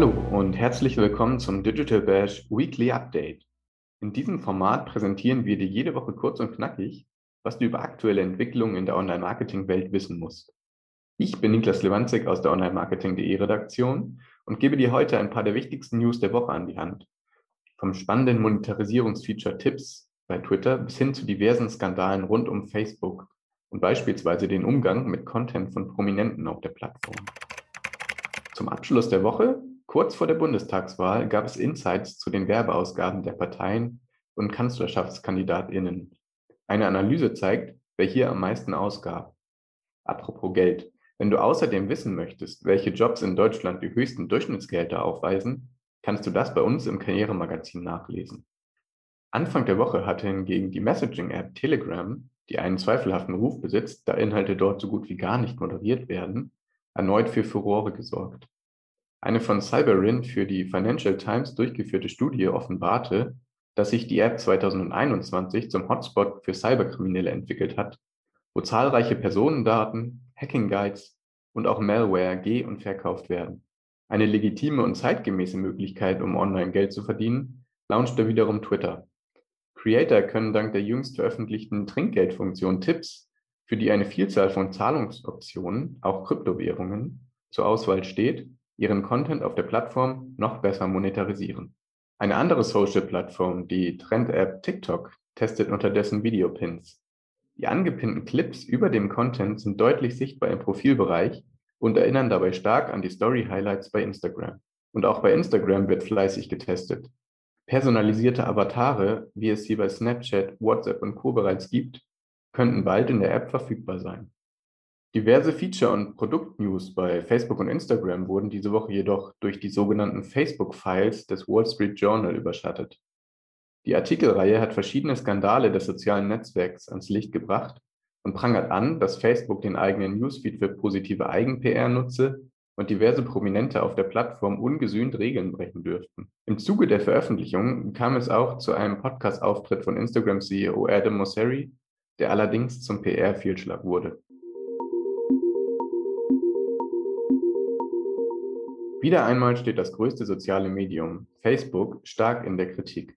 Hallo und herzlich willkommen zum Digital Bash Weekly Update. In diesem Format präsentieren wir dir jede Woche kurz und knackig, was du über aktuelle Entwicklungen in der Online-Marketing-Welt wissen musst. Ich bin Niklas Lewandzig aus der Online-Marketing.de Redaktion und gebe dir heute ein paar der wichtigsten News der Woche an die Hand. Vom spannenden Monetarisierungsfeature Tipps bei Twitter bis hin zu diversen Skandalen rund um Facebook und beispielsweise den Umgang mit Content von Prominenten auf der Plattform. Zum Abschluss der Woche Kurz vor der Bundestagswahl gab es Insights zu den Werbeausgaben der Parteien und Kanzlerschaftskandidatinnen. Eine Analyse zeigt, wer hier am meisten ausgab. Apropos Geld. Wenn du außerdem wissen möchtest, welche Jobs in Deutschland die höchsten Durchschnittsgelder aufweisen, kannst du das bei uns im Karrieremagazin nachlesen. Anfang der Woche hatte hingegen die Messaging-App Telegram, die einen zweifelhaften Ruf besitzt, da Inhalte dort so gut wie gar nicht moderiert werden, erneut für Furore gesorgt. Eine von Cyberin für die Financial Times durchgeführte Studie offenbarte, dass sich die App 2021 zum Hotspot für Cyberkriminelle entwickelt hat, wo zahlreiche Personendaten, Hacking-Guides und auch Malware geh- und verkauft werden. Eine legitime und zeitgemäße Möglichkeit, um online Geld zu verdienen, launchte wiederum Twitter. Creator können dank der jüngst veröffentlichten Trinkgeldfunktion Tipps, für die eine Vielzahl von Zahlungsoptionen, auch Kryptowährungen, zur Auswahl steht, ihren Content auf der Plattform noch besser monetarisieren. Eine andere Social-Plattform, die Trend-App TikTok, testet unterdessen Videopins. Die angepinnten Clips über dem Content sind deutlich sichtbar im Profilbereich und erinnern dabei stark an die Story-Highlights bei Instagram. Und auch bei Instagram wird fleißig getestet. Personalisierte Avatare, wie es sie bei Snapchat, WhatsApp und Co. bereits gibt, könnten bald in der App verfügbar sein. Diverse Feature- und Produktnews bei Facebook und Instagram wurden diese Woche jedoch durch die sogenannten Facebook-Files des Wall Street Journal überschattet. Die Artikelreihe hat verschiedene Skandale des sozialen Netzwerks ans Licht gebracht und prangert an, dass Facebook den eigenen Newsfeed für positive Eigen-PR nutze und diverse Prominente auf der Plattform ungesühnt Regeln brechen dürften. Im Zuge der Veröffentlichung kam es auch zu einem Podcast-Auftritt von Instagram-CEO Adam Mosseri, der allerdings zum PR-Fehlschlag wurde. Wieder einmal steht das größte soziale Medium, Facebook, stark in der Kritik.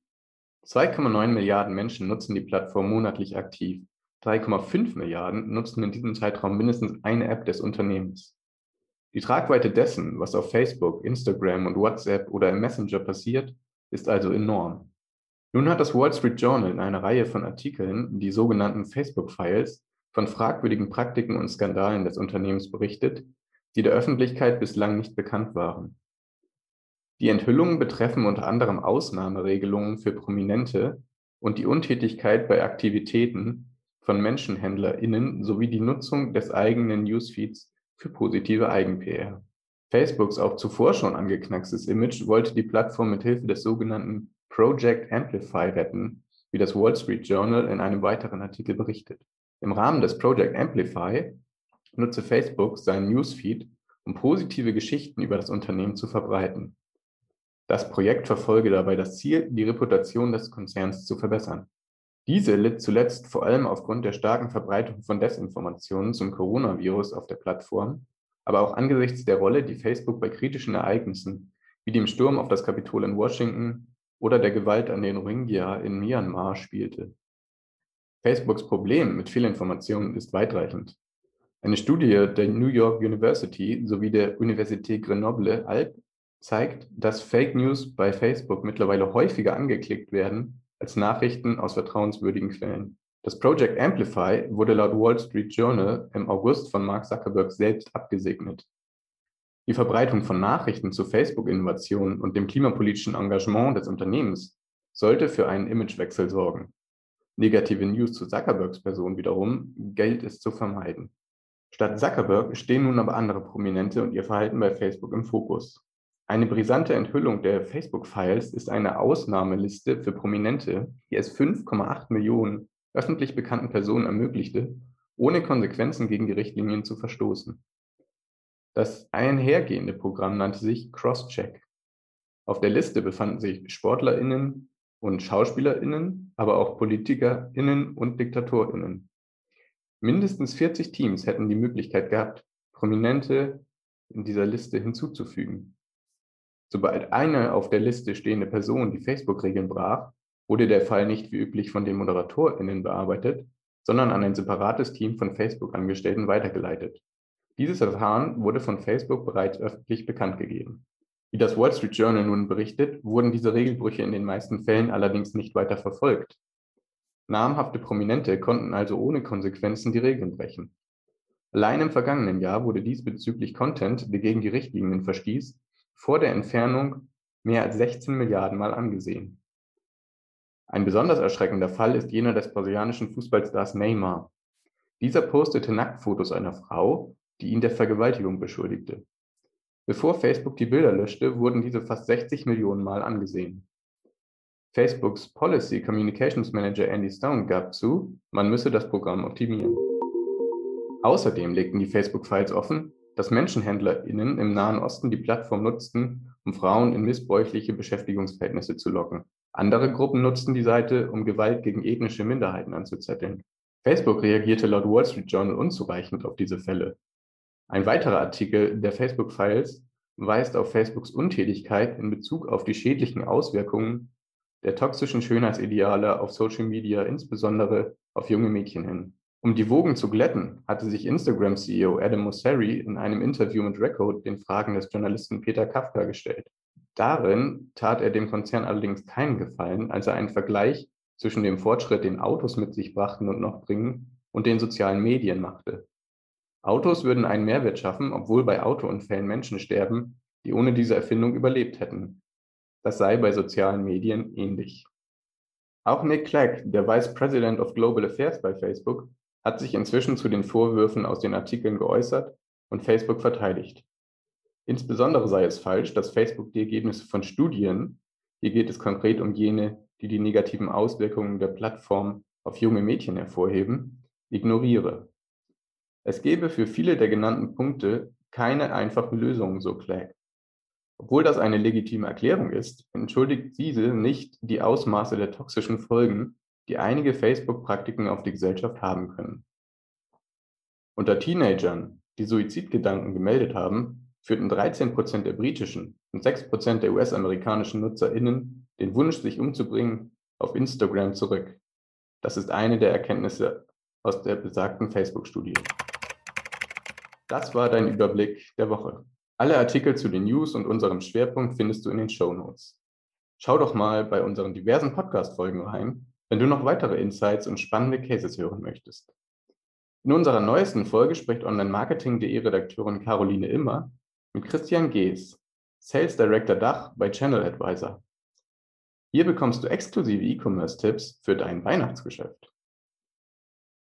2,9 Milliarden Menschen nutzen die Plattform monatlich aktiv. 3,5 Milliarden nutzen in diesem Zeitraum mindestens eine App des Unternehmens. Die Tragweite dessen, was auf Facebook, Instagram und WhatsApp oder im Messenger passiert, ist also enorm. Nun hat das Wall Street Journal in einer Reihe von Artikeln, die sogenannten Facebook-Files, von fragwürdigen Praktiken und Skandalen des Unternehmens berichtet, die der Öffentlichkeit bislang nicht bekannt waren. Die Enthüllungen betreffen unter anderem Ausnahmeregelungen für Prominente und die Untätigkeit bei Aktivitäten von MenschenhändlerInnen sowie die Nutzung des eigenen Newsfeeds für positive Eigen-PR. Facebooks auch zuvor schon angeknackstes Image wollte die Plattform mit Hilfe des sogenannten Project Amplify retten, wie das Wall Street Journal in einem weiteren Artikel berichtet. Im Rahmen des Project Amplify nutze Facebook seinen Newsfeed, um positive Geschichten über das Unternehmen zu verbreiten. Das Projekt verfolge dabei das Ziel, die Reputation des Konzerns zu verbessern. Diese litt zuletzt vor allem aufgrund der starken Verbreitung von Desinformationen zum Coronavirus auf der Plattform, aber auch angesichts der Rolle, die Facebook bei kritischen Ereignissen wie dem Sturm auf das Kapitol in Washington oder der Gewalt an den Rohingya in Myanmar spielte. Facebooks Problem mit Fehlinformationen ist weitreichend. Eine Studie der New York University sowie der Université Grenoble Alpes zeigt, dass Fake News bei Facebook mittlerweile häufiger angeklickt werden als Nachrichten aus vertrauenswürdigen Quellen. Das Project Amplify wurde laut Wall Street Journal im August von Mark Zuckerberg selbst abgesegnet. Die Verbreitung von Nachrichten zu Facebook-Innovationen und dem klimapolitischen Engagement des Unternehmens sollte für einen Imagewechsel sorgen. Negative News zu Zuckerbergs Person wiederum gilt es zu vermeiden. Statt Zuckerberg stehen nun aber andere Prominente und ihr Verhalten bei Facebook im Fokus. Eine brisante Enthüllung der Facebook-Files ist eine Ausnahmeliste für Prominente, die es 5,8 Millionen öffentlich bekannten Personen ermöglichte, ohne Konsequenzen gegen die Richtlinien zu verstoßen. Das einhergehende Programm nannte sich Crosscheck. Auf der Liste befanden sich SportlerInnen und SchauspielerInnen, aber auch PolitikerInnen und DiktatorInnen. Mindestens 40 Teams hätten die Möglichkeit gehabt, Prominente in dieser Liste hinzuzufügen. Sobald eine auf der Liste stehende Person die Facebook-Regeln brach, wurde der Fall nicht wie üblich von den ModeratorInnen bearbeitet, sondern an ein separates Team von Facebook-Angestellten weitergeleitet. Dieses Verfahren wurde von Facebook bereits öffentlich bekannt gegeben. Wie das Wall Street Journal nun berichtet, wurden diese Regelbrüche in den meisten Fällen allerdings nicht weiter verfolgt. Namhafte Prominente konnten also ohne Konsequenzen die Regeln brechen. Allein im vergangenen Jahr wurde diesbezüglich Content, der gegen die Richtlinien verstieß, vor der Entfernung mehr als 16 Milliarden Mal angesehen. Ein besonders erschreckender Fall ist jener des brasilianischen Fußballstars Neymar. Dieser postete Nacktfotos einer Frau, die ihn der Vergewaltigung beschuldigte. Bevor Facebook die Bilder löschte, wurden diese fast 60 Millionen Mal angesehen. Facebooks Policy Communications Manager Andy Stone gab zu, man müsse das Programm optimieren. Außerdem legten die Facebook-Files offen, dass MenschenhändlerInnen im Nahen Osten die Plattform nutzten, um Frauen in missbräuchliche Beschäftigungsverhältnisse zu locken. Andere Gruppen nutzten die Seite, um Gewalt gegen ethnische Minderheiten anzuzetteln. Facebook reagierte laut Wall Street Journal unzureichend auf diese Fälle. Ein weiterer Artikel der Facebook-Files weist auf Facebooks Untätigkeit in Bezug auf die schädlichen Auswirkungen der toxischen Schönheitsideale auf Social Media, insbesondere auf junge Mädchen hin. Um die Wogen zu glätten, hatte sich Instagram-CEO Adam Mosseri in einem Interview mit Record den Fragen des Journalisten Peter Kafka gestellt. Darin tat er dem Konzern allerdings keinen Gefallen, als er einen Vergleich zwischen dem Fortschritt, den Autos mit sich brachten und noch bringen, und den sozialen Medien machte. Autos würden einen Mehrwert schaffen, obwohl bei Autounfällen Menschen sterben, die ohne diese Erfindung überlebt hätten. Das sei bei sozialen Medien ähnlich. Auch Nick Clegg, der Vice President of Global Affairs bei Facebook, hat sich inzwischen zu den Vorwürfen aus den Artikeln geäußert und Facebook verteidigt. Insbesondere sei es falsch, dass Facebook die Ergebnisse von Studien, hier geht es konkret um jene, die die negativen Auswirkungen der Plattform auf junge Mädchen hervorheben, ignoriere. Es gebe für viele der genannten Punkte keine einfachen Lösungen, so Clegg. Obwohl das eine legitime Erklärung ist, entschuldigt diese nicht die Ausmaße der toxischen Folgen, die einige Facebook-Praktiken auf die Gesellschaft haben können. Unter Teenagern, die Suizidgedanken gemeldet haben, führten 13 Prozent der britischen und 6 Prozent der US-amerikanischen NutzerInnen den Wunsch, sich umzubringen, auf Instagram zurück. Das ist eine der Erkenntnisse aus der besagten Facebook-Studie. Das war dein Überblick der Woche. Alle Artikel zu den News und unserem Schwerpunkt findest du in den Show Notes. Schau doch mal bei unseren diversen Podcast-Folgen rein wenn du noch weitere Insights und spannende Cases hören möchtest. In unserer neuesten Folge spricht Online-Marketing.de Redakteurin Caroline Immer mit Christian Gees, Sales Director Dach bei Channel Advisor. Hier bekommst du exklusive E-Commerce-Tipps für dein Weihnachtsgeschäft.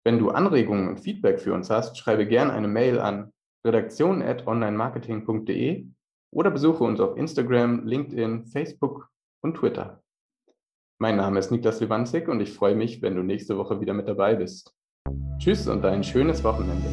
Wenn du Anregungen und Feedback für uns hast, schreibe gerne eine Mail an redaktion.onlinemarketing.de oder besuche uns auf Instagram, LinkedIn, Facebook und Twitter. Mein Name ist Niklas Lewandzig und ich freue mich, wenn du nächste Woche wieder mit dabei bist. Tschüss und ein schönes Wochenende.